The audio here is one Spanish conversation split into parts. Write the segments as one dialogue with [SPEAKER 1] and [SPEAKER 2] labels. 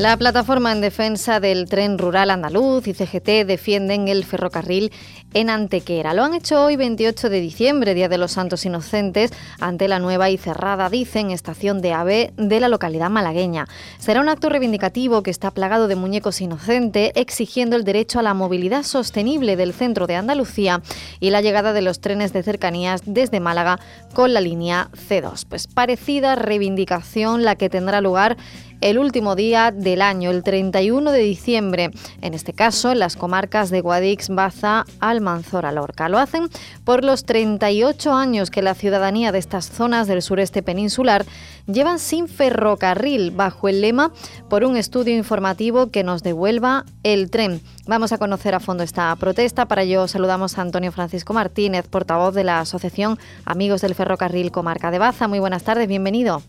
[SPEAKER 1] La plataforma en defensa del tren rural andaluz y CGT defienden el ferrocarril en Antequera. Lo han hecho hoy 28 de diciembre, Día de los Santos Inocentes, ante la nueva y cerrada, dicen, estación de AVE de la localidad malagueña. Será un acto reivindicativo que está plagado de muñecos inocentes, exigiendo el derecho a la movilidad sostenible del centro de Andalucía y la llegada de los trenes de cercanías desde Málaga con la línea C2. Pues parecida reivindicación la que tendrá lugar el último día del año, el 31 de diciembre, en este caso en las comarcas de Guadix, Baza, Almanzora, Lorca. Lo hacen por los 38 años que la ciudadanía de estas zonas del sureste peninsular llevan sin ferrocarril bajo el lema por un estudio informativo que nos devuelva el tren. Vamos a conocer a fondo esta protesta. Para ello saludamos a Antonio Francisco Martínez, portavoz de la Asociación Amigos del Ferrocarril Comarca de Baza. Muy buenas tardes, bienvenido.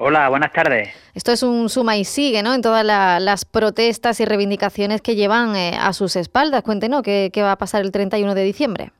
[SPEAKER 2] Hola, buenas tardes.
[SPEAKER 1] Esto es un suma y sigue, ¿no? En todas las protestas y reivindicaciones que llevan eh, a sus espaldas. Cuéntenos ¿qué, ¿qué, va a pasar el 31 de diciembre.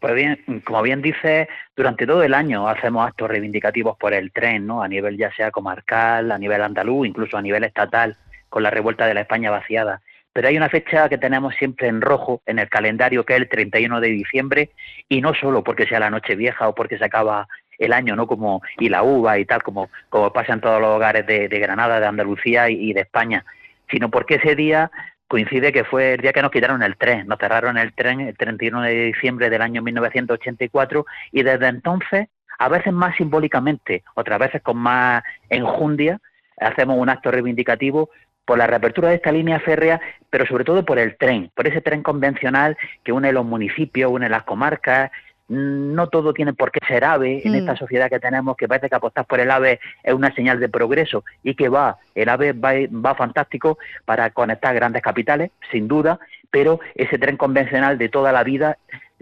[SPEAKER 2] Pues bien, como bien dice, durante todo el año hacemos actos reivindicativos por el tren, ¿no? A nivel ya sea comarcal, a nivel andaluz, incluso a nivel estatal, con la revuelta de la España vaciada. Pero hay una fecha que tenemos siempre en rojo en el calendario, que es el 31 de diciembre, y no solo porque sea la noche vieja o porque se acaba el año, ¿no? Como, y la uva y tal, como, como pasa en todos los hogares de, Granada, de Andalucía y, de España, sino porque ese día coincide que fue el día que nos quitaron el tren, nos cerraron el tren el 31 de diciembre del año 1984 y desde entonces, a veces más simbólicamente, otras veces con más enjundia, hacemos un acto reivindicativo por la reapertura de esta línea férrea, pero sobre todo por el tren, por ese tren convencional que une los municipios, une las comarcas, no todo tiene por qué ser AVE en esta mm. sociedad que tenemos, que parece que apostar por el AVE es una señal de progreso y que va, el AVE va, va fantástico para conectar grandes capitales, sin duda, pero ese tren convencional de toda la vida,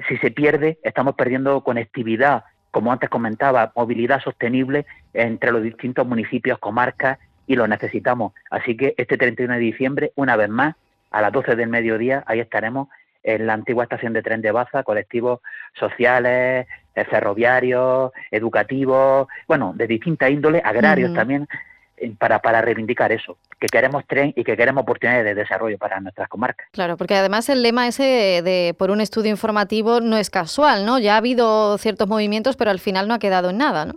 [SPEAKER 2] si se pierde, estamos perdiendo conectividad, como antes comentaba, movilidad sostenible entre los distintos municipios, comarcas, y lo necesitamos. Así que este 31 de diciembre, una vez más, a las 12 del mediodía, ahí estaremos en la antigua estación de tren de Baza, colectivos sociales, eh, ferroviarios, educativos, bueno, de distinta índole, agrarios también, eh, para, para reivindicar eso, que queremos tren y que queremos oportunidades de desarrollo para nuestras comarcas.
[SPEAKER 1] Claro, porque además el lema ese de por un estudio informativo no es casual, ¿no? Ya ha habido ciertos movimientos, pero al final no ha quedado en nada, ¿no?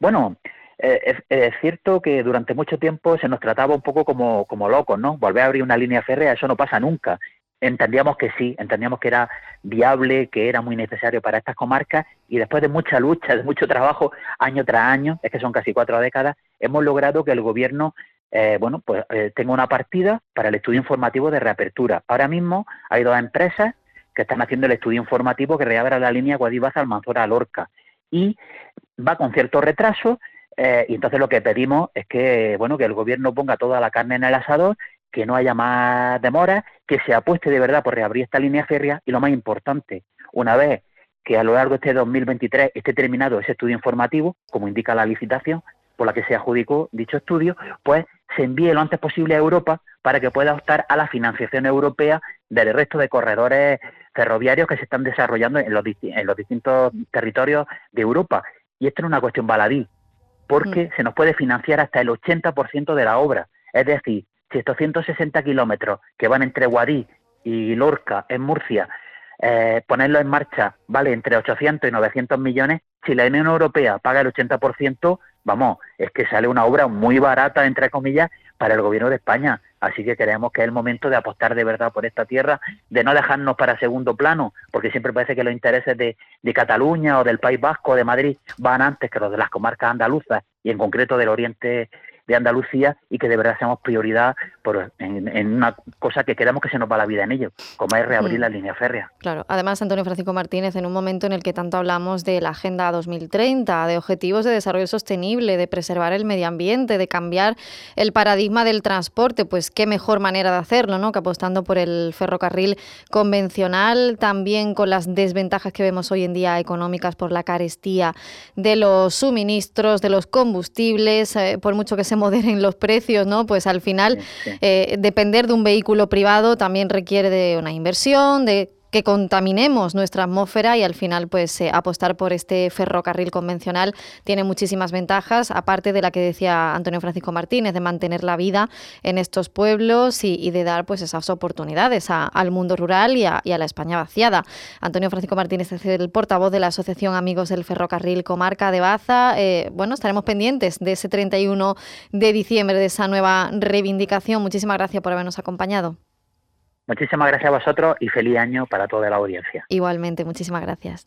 [SPEAKER 2] Bueno, eh, es, es, cierto que durante mucho tiempo se nos trataba un poco como, como locos, ¿no? Volver a abrir una línea férrea, eso no pasa nunca entendíamos que sí, entendíamos que era viable, que era muy necesario para estas comarcas y después de mucha lucha, de mucho trabajo, año tras año, es que son casi cuatro décadas, hemos logrado que el gobierno, eh, bueno, pues eh, tenga una partida para el estudio informativo de reapertura. Ahora mismo hay dos empresas que están haciendo el estudio informativo que reabra la línea Guadibaza Almanzora Lorca y va con cierto retraso eh, y entonces lo que pedimos es que bueno que el gobierno ponga toda la carne en el asador que no haya más demoras, que se apueste de verdad por reabrir esta línea férrea y lo más importante, una vez que a lo largo de este 2023 esté terminado ese estudio informativo, como indica la licitación por la que se adjudicó dicho estudio, pues se envíe lo antes posible a Europa para que pueda optar a la financiación europea del resto de corredores ferroviarios que se están desarrollando en los, en los distintos territorios de Europa. Y esto no es una cuestión baladí, porque mm. se nos puede financiar hasta el 80% de la obra. Es decir, si estos 160 kilómetros que van entre Guadí y Lorca, en Murcia, eh, ponerlo en marcha vale entre 800 y 900 millones, si la Unión Europea paga el 80%, vamos, es que sale una obra muy barata, entre comillas, para el gobierno de España. Así que creemos que es el momento de apostar de verdad por esta tierra, de no dejarnos para segundo plano, porque siempre parece que los intereses de, de Cataluña o del País Vasco o de Madrid van antes que los de las comarcas andaluzas y en concreto del oriente de Andalucía y que de verdad seamos prioridad por, en, una cosa que queremos que se nos va la vida en ello, como es reabrir mm. la línea férrea.
[SPEAKER 1] Claro, además Antonio Francisco Martínez, en un momento en el que tanto hablamos de la Agenda 2030, de objetivos de desarrollo sostenible, de preservar el medio ambiente, de cambiar el paradigma del transporte, pues qué mejor manera de hacerlo, ¿no? Que apostando por el ferrocarril convencional, también con las desventajas que vemos hoy en día económicas por la carestía de los suministros, de los combustibles, eh, por mucho que se moderen los precios, ¿no? Pues al final eh, depender de un vehículo privado también requiere de una inversión, de que contaminemos nuestra atmósfera y al final pues eh, apostar por este ferrocarril convencional tiene muchísimas ventajas, aparte de la que decía Antonio Francisco Martínez, de mantener la vida en estos pueblos y, de dar pues esas oportunidades al mundo rural y a, la España vaciada. Antonio Francisco Martínez es el portavoz de la Asociación Amigos del Ferrocarril Comarca de Baza. Eh, bueno, estaremos pendientes de ese 31 de diciembre, de esa nueva reivindicación. Muchísimas gracias por habernos acompañado.
[SPEAKER 2] Muchísimas gracias a vosotros y feliz año para toda la audiencia.
[SPEAKER 1] Igualmente, muchísimas gracias.